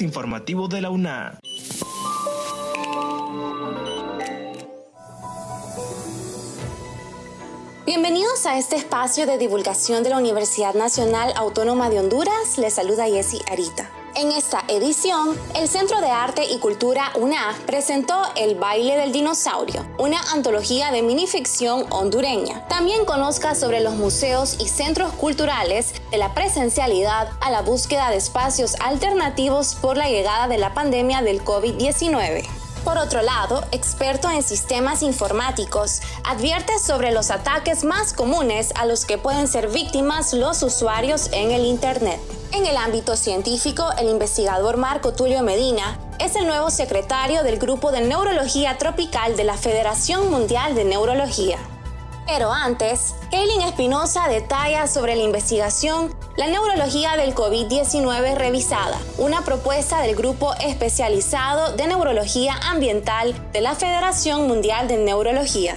Informativo de la UNA. Bienvenidos a este espacio de divulgación de la Universidad Nacional Autónoma de Honduras. Les saluda Jessie Arita. En esta edición, el Centro de Arte y Cultura UNA presentó El baile del dinosaurio, una antología de minificción hondureña. También conozca sobre los museos y centros culturales de la presencialidad a la búsqueda de espacios alternativos por la llegada de la pandemia del COVID-19. Por otro lado, experto en sistemas informáticos, advierte sobre los ataques más comunes a los que pueden ser víctimas los usuarios en el Internet. En el ámbito científico, el investigador Marco Tulio Medina es el nuevo secretario del Grupo de Neurología Tropical de la Federación Mundial de Neurología. Pero antes, Kaylin Espinosa detalla sobre la investigación La neurología del COVID-19 revisada, una propuesta del Grupo Especializado de Neurología Ambiental de la Federación Mundial de Neurología.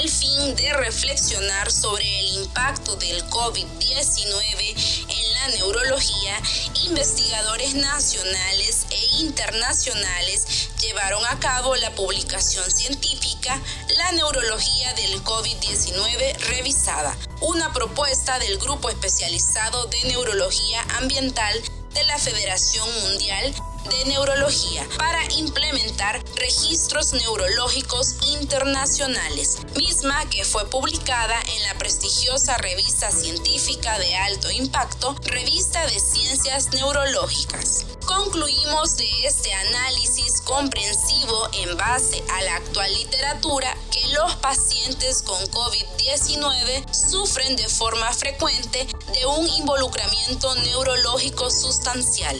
El fin de reflexionar sobre el impacto del COVID-19 en la neurología, investigadores nacionales e internacionales llevaron a cabo la publicación científica La neurología del COVID-19 revisada, una propuesta del Grupo Especializado de Neurología Ambiental de la Federación Mundial de Neurología para implementar registros neurológicos internacionales, misma que fue publicada en la prestigiosa revista científica de alto impacto, Revista de Ciencias Neurológicas. Concluimos de este análisis comprensivo en base a la actual literatura que los pacientes con COVID-19 sufren de forma frecuente de un involucramiento neurológico sustancial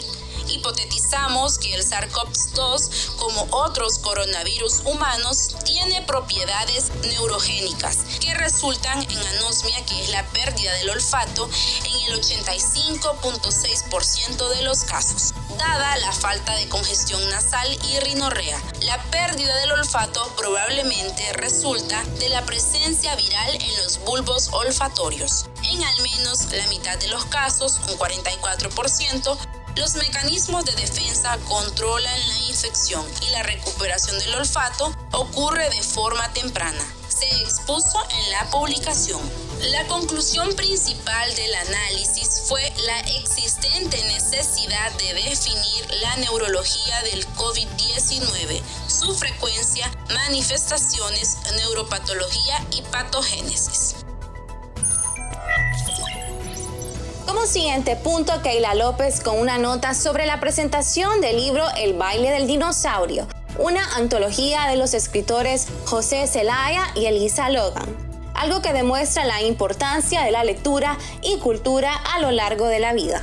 hipotetizamos que el SARS-CoV-2, como otros coronavirus humanos, tiene propiedades neurogénicas que resultan en anosmia, que es la pérdida del olfato, en el 85.6% de los casos. Dada la falta de congestión nasal y rinorrea, la pérdida del olfato probablemente resulta de la presencia viral en los bulbos olfatorios. En al menos la mitad de los casos, un 44%, los mecanismos de defensa controlan la infección y la recuperación del olfato ocurre de forma temprana. Se expuso en la publicación. La conclusión principal del análisis fue la existente necesidad de definir la neurología del COVID-19, su frecuencia, manifestaciones, neuropatología y patogénesis. Como siguiente punto, Keila López con una nota sobre la presentación del libro El baile del dinosaurio, una antología de los escritores José Zelaya y Elisa Logan, algo que demuestra la importancia de la lectura y cultura a lo largo de la vida.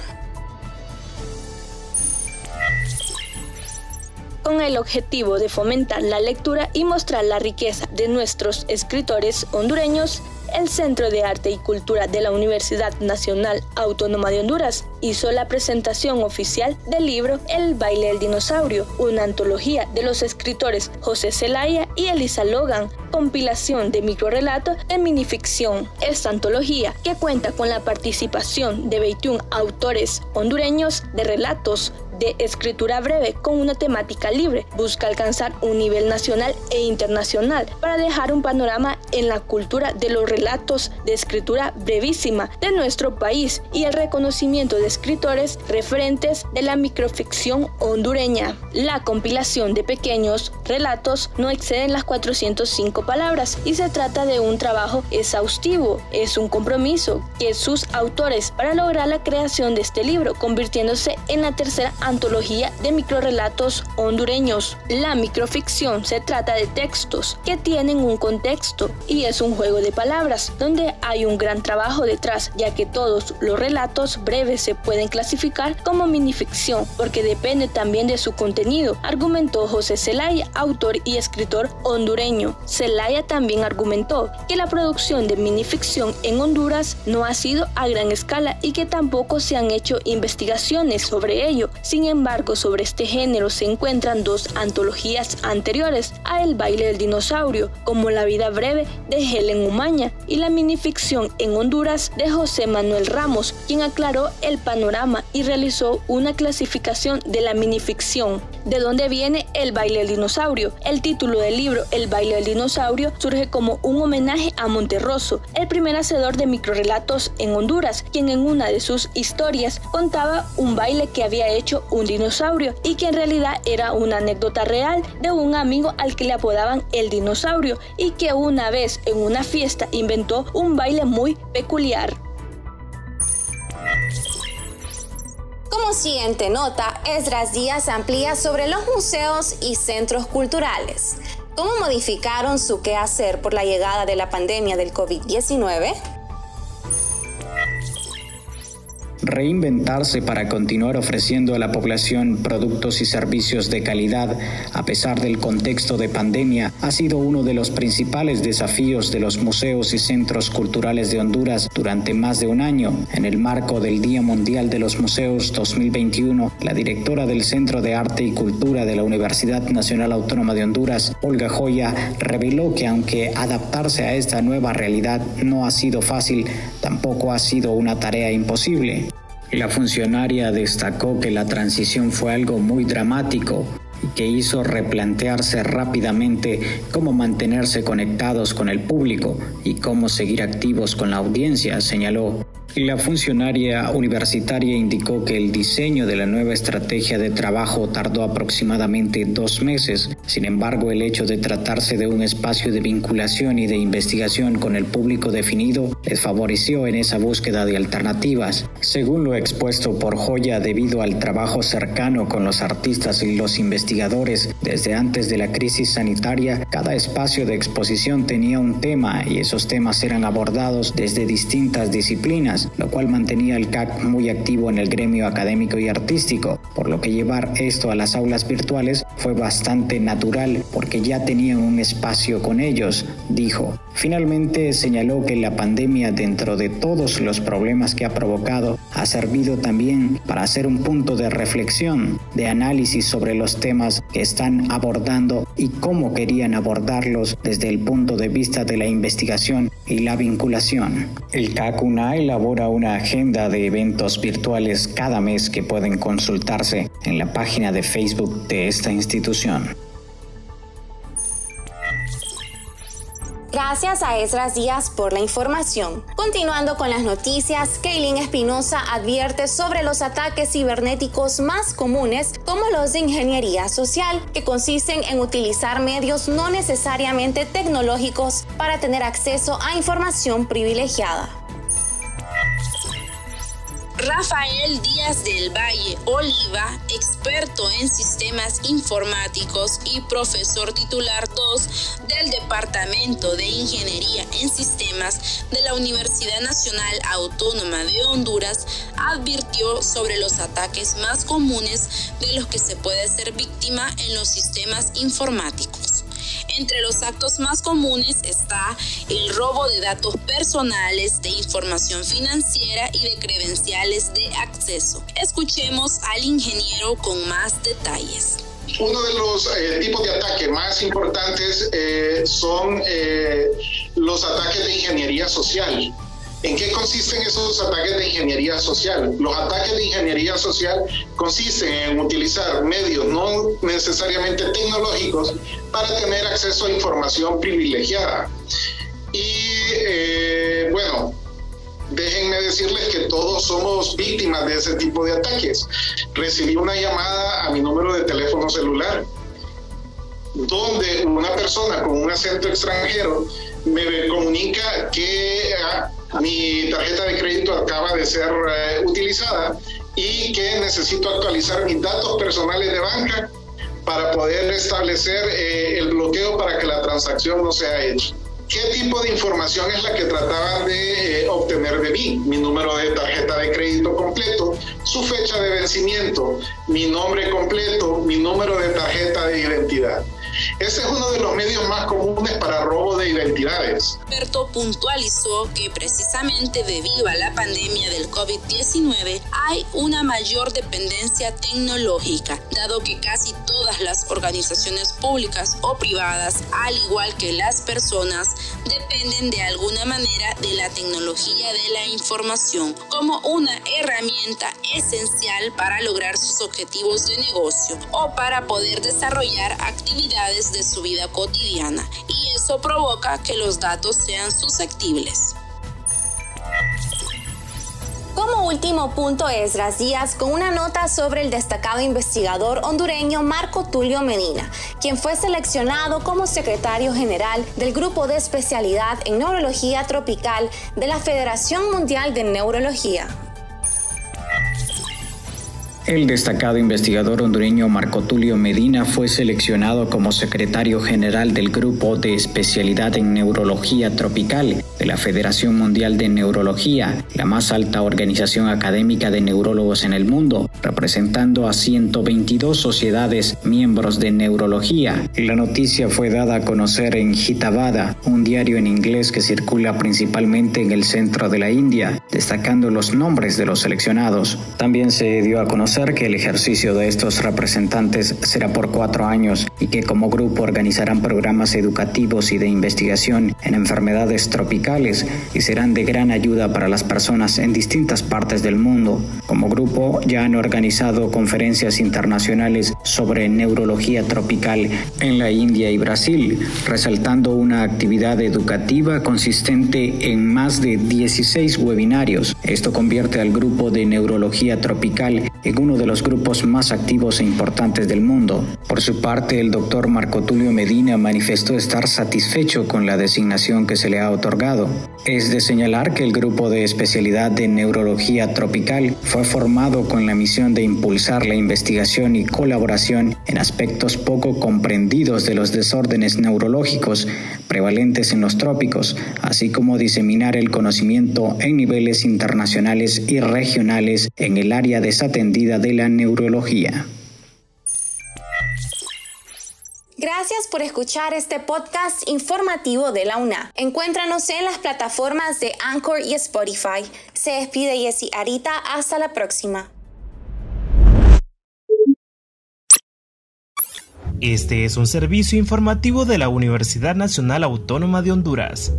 con el objetivo de fomentar la lectura y mostrar la riqueza de nuestros escritores hondureños, el Centro de Arte y Cultura de la Universidad Nacional Autónoma de Honduras hizo la presentación oficial del libro El baile del dinosaurio, una antología de los escritores José Zelaya y Elisa Logan, compilación de microrelatos de minificción. Esta antología, que cuenta con la participación de 21 autores hondureños de relatos de escritura breve con una temática libre. Busca alcanzar un nivel nacional e internacional para dejar un panorama en la cultura de los relatos de escritura brevísima de nuestro país y el reconocimiento de escritores referentes de la microficción hondureña. La compilación de pequeños relatos no exceden las 405 palabras y se trata de un trabajo exhaustivo. Es un compromiso que sus autores para lograr la creación de este libro, convirtiéndose en la tercera antología de microrelatos hondureños. La microficción se trata de textos que tienen un contexto y es un juego de palabras donde hay un gran trabajo detrás, ya que todos los relatos breves se pueden clasificar como minificción porque depende también de su contenido, argumentó José Zelaya, autor y escritor hondureño. Zelaya también argumentó que la producción de minificción en Honduras no ha sido a gran escala y que tampoco se han hecho investigaciones sobre ello. Embargo, sobre este género se encuentran dos antologías anteriores a El baile del dinosaurio, como La vida breve de Helen Umaña y la minificción en Honduras de José Manuel Ramos, quien aclaró el panorama y realizó una clasificación de la minificción. ¿De dónde viene El baile del dinosaurio? El título del libro El baile del dinosaurio surge como un homenaje a Monterroso, el primer hacedor de microrelatos en Honduras, quien en una de sus historias contaba un baile que había hecho un dinosaurio y que en realidad era una anécdota real de un amigo al que le apodaban el dinosaurio y que una vez en una fiesta inventó un baile muy peculiar. Como siguiente nota, Esdras Díaz amplía sobre los museos y centros culturales. ¿Cómo modificaron su quehacer por la llegada de la pandemia del COVID-19? Reinventarse para continuar ofreciendo a la población productos y servicios de calidad a pesar del contexto de pandemia ha sido uno de los principales desafíos de los museos y centros culturales de Honduras durante más de un año. En el marco del Día Mundial de los Museos 2021, la directora del Centro de Arte y Cultura de la Universidad Nacional Autónoma de Honduras, Olga Joya, reveló que aunque adaptarse a esta nueva realidad no ha sido fácil, tampoco ha sido una tarea imposible. La funcionaria destacó que la transición fue algo muy dramático y que hizo replantearse rápidamente cómo mantenerse conectados con el público y cómo seguir activos con la audiencia, señaló. La funcionaria universitaria indicó que el diseño de la nueva estrategia de trabajo tardó aproximadamente dos meses. Sin embargo, el hecho de tratarse de un espacio de vinculación y de investigación con el público definido les favoreció en esa búsqueda de alternativas. Según lo expuesto por Joya, debido al trabajo cercano con los artistas y los investigadores desde antes de la crisis sanitaria, cada espacio de exposición tenía un tema y esos temas eran abordados desde distintas disciplinas lo cual mantenía el CAC muy activo en el gremio académico y artístico, por lo que llevar esto a las aulas virtuales fue bastante natural porque ya tenían un espacio con ellos, dijo. Finalmente señaló que la pandemia dentro de todos los problemas que ha provocado ha servido también para hacer un punto de reflexión, de análisis sobre los temas que están abordando y cómo querían abordarlos desde el punto de vista de la investigación y la vinculación. El CACUNA una agenda de eventos virtuales cada mes que pueden consultarse en la página de Facebook de esta institución. Gracias a Esdras Díaz por la información. Continuando con las noticias, Kaylin Espinosa advierte sobre los ataques cibernéticos más comunes como los de ingeniería social, que consisten en utilizar medios no necesariamente tecnológicos para tener acceso a información privilegiada. Rafael Díaz del Valle Oliva, experto en sistemas informáticos y profesor titular 2 del Departamento de Ingeniería en Sistemas de la Universidad Nacional Autónoma de Honduras, advirtió sobre los ataques más comunes de los que se puede ser víctima en los sistemas informáticos. Entre los actos más comunes está el robo de datos personales, de información financiera y de credenciales de acceso. Escuchemos al ingeniero con más detalles. Uno de los eh, tipos de ataques más importantes eh, son eh, los ataques de ingeniería social. ¿En qué consisten esos ataques de ingeniería social? Los ataques de ingeniería social consisten en utilizar medios no necesariamente tecnológicos para tener acceso a información privilegiada. Y eh, bueno, déjenme decirles que todos somos víctimas de ese tipo de ataques. Recibí una llamada a mi número de teléfono celular donde una persona con un acento extranjero me comunica que ah, mi tarjeta de crédito acaba de ser eh, utilizada y que necesito actualizar mis datos personales de banca para poder establecer eh, el bloqueo para que la transacción no sea hecha. ¿Qué tipo de información es la que trataban de eh, obtener de mí? Mi número de tarjeta de crédito completo, su fecha de vencimiento, mi nombre completo, mi número de tarjeta de identidad. Ese es uno de los medios más comunes para robo de identidades. Alberto puntualizó que precisamente debido a la pandemia del COVID-19 ha hay una mayor dependencia tecnológica, dado que casi todas las organizaciones públicas o privadas, al igual que las personas, dependen de alguna manera de la tecnología de la información como una herramienta esencial para lograr sus objetivos de negocio o para poder desarrollar actividades de su vida cotidiana y eso provoca que los datos sean susceptibles. Como último punto, Esdras Díaz con una nota sobre el destacado investigador hondureño Marco Tulio Medina, quien fue seleccionado como secretario general del Grupo de Especialidad en Neurología Tropical de la Federación Mundial de Neurología. El destacado investigador hondureño Marco Tulio Medina fue seleccionado como secretario general del Grupo de Especialidad en Neurología Tropical de la Federación Mundial de Neurología, la más alta organización académica de neurólogos en el mundo, representando a 122 sociedades miembros de neurología. La noticia fue dada a conocer en Hitabada, un diario en inglés que circula principalmente en el centro de la India, destacando los nombres de los seleccionados. También se dio a conocer que el ejercicio de estos representantes será por cuatro años y que como grupo organizarán programas educativos y de investigación en enfermedades tropicales y serán de gran ayuda para las personas en distintas partes del mundo. Como grupo ya han organizado conferencias internacionales sobre neurología tropical en la India y Brasil, resaltando una actividad educativa consistente en más de 16 webinarios. Esto convierte al grupo de neurología tropical en uno de los grupos más activos e importantes del mundo. Por su parte, el doctor Marco Tulio Medina manifestó estar satisfecho con la designación que se le ha otorgado. Es de señalar que el grupo de especialidad de neurología tropical fue formado con la misión de impulsar la investigación y colaboración en aspectos poco comprendidos de los desórdenes neurológicos prevalentes en los trópicos, así como diseminar el conocimiento en niveles internacionales y regionales en el área desatendida de la neurología. Gracias por escuchar este podcast informativo de la UNA. Encuéntranos en las plataformas de Anchor y Spotify. Se despide Jessy Arita. Hasta la próxima. Este es un servicio informativo de la Universidad Nacional Autónoma de Honduras.